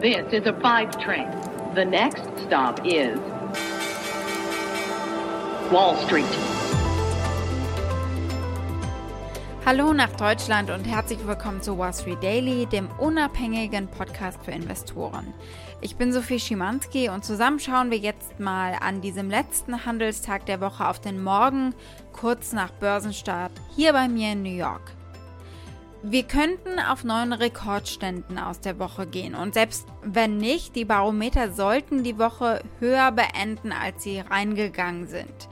This is a five train. The next stop is Wall Street. Hallo nach Deutschland und herzlich willkommen zu Wall Street Daily, dem unabhängigen Podcast für Investoren. Ich bin Sophie Schimanski und zusammen schauen wir jetzt mal an diesem letzten Handelstag der Woche auf den Morgen, kurz nach Börsenstart, hier bei mir in New York. Wir könnten auf neuen Rekordständen aus der Woche gehen und selbst wenn nicht, die Barometer sollten die Woche höher beenden, als sie reingegangen sind.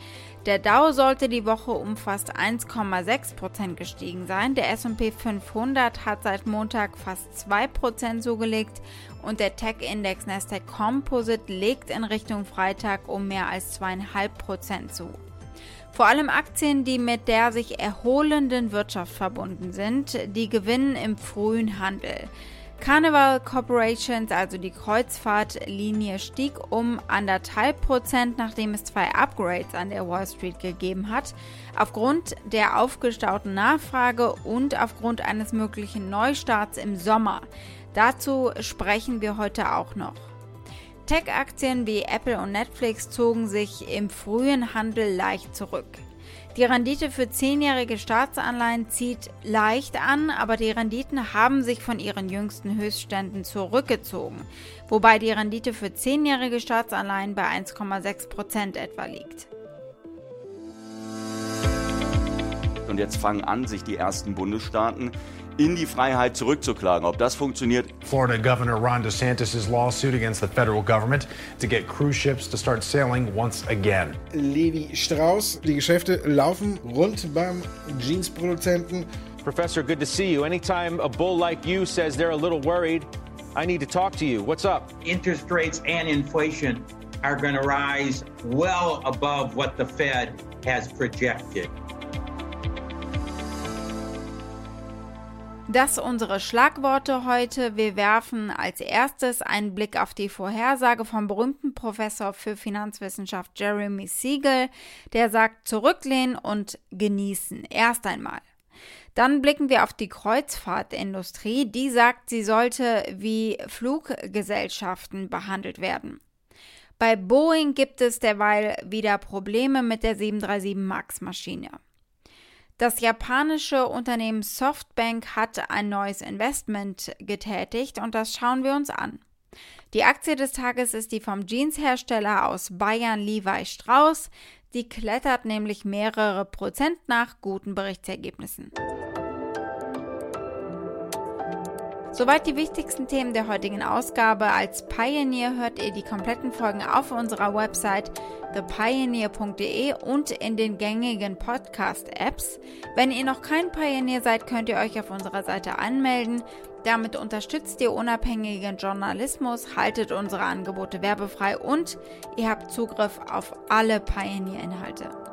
Der Dow sollte die Woche um fast 1,6% gestiegen sein, der SP 500 hat seit Montag fast 2% zugelegt und der Tech-Index Nasdaq Composite legt in Richtung Freitag um mehr als 2,5% zu. Vor allem Aktien, die mit der sich erholenden Wirtschaft verbunden sind, die gewinnen im frühen Handel. Carnival Corporations, also die Kreuzfahrtlinie, stieg um anderthalb Prozent, nachdem es zwei Upgrades an der Wall Street gegeben hat, aufgrund der aufgestauten Nachfrage und aufgrund eines möglichen Neustarts im Sommer. Dazu sprechen wir heute auch noch. Tech-Aktien wie Apple und Netflix zogen sich im frühen Handel leicht zurück. Die Rendite für zehnjährige Staatsanleihen zieht leicht an, aber die Renditen haben sich von ihren jüngsten Höchstständen zurückgezogen, wobei die Rendite für zehnjährige Staatsanleihen bei 1,6 Prozent etwa liegt. Und jetzt fangen an, sich die ersten Bundesstaaten in die Freiheit zurückzuklagen. Ob das funktioniert? Florida Governor Ron DeSantis' lawsuit against the federal government to get cruise ships to start sailing once again. Levi Strauss, die Geschäfte laufen rund beim Jeansproduzenten. Professor, good to see you. Anytime a bull like you says they're a little worried, I need to talk to you. What's up? Interest rates and inflation are going to rise well above what the Fed has projected. Das unsere Schlagworte heute. Wir werfen als erstes einen Blick auf die Vorhersage vom berühmten Professor für Finanzwissenschaft Jeremy Siegel, der sagt zurücklehnen und genießen. Erst einmal. Dann blicken wir auf die Kreuzfahrtindustrie. Die sagt, sie sollte wie Fluggesellschaften behandelt werden. Bei Boeing gibt es derweil wieder Probleme mit der 737 MAX Maschine. Das japanische Unternehmen Softbank hat ein neues Investment getätigt und das schauen wir uns an. Die Aktie des Tages ist die vom Jeanshersteller aus Bayern Levi Strauss. Die klettert nämlich mehrere Prozent nach guten Berichtsergebnissen. Soweit die wichtigsten Themen der heutigen Ausgabe. Als Pioneer hört ihr die kompletten Folgen auf unserer Website thepioneer.de und in den gängigen Podcast-Apps. Wenn ihr noch kein Pioneer seid, könnt ihr euch auf unserer Seite anmelden. Damit unterstützt ihr unabhängigen Journalismus, haltet unsere Angebote werbefrei und ihr habt Zugriff auf alle Pioneer-Inhalte.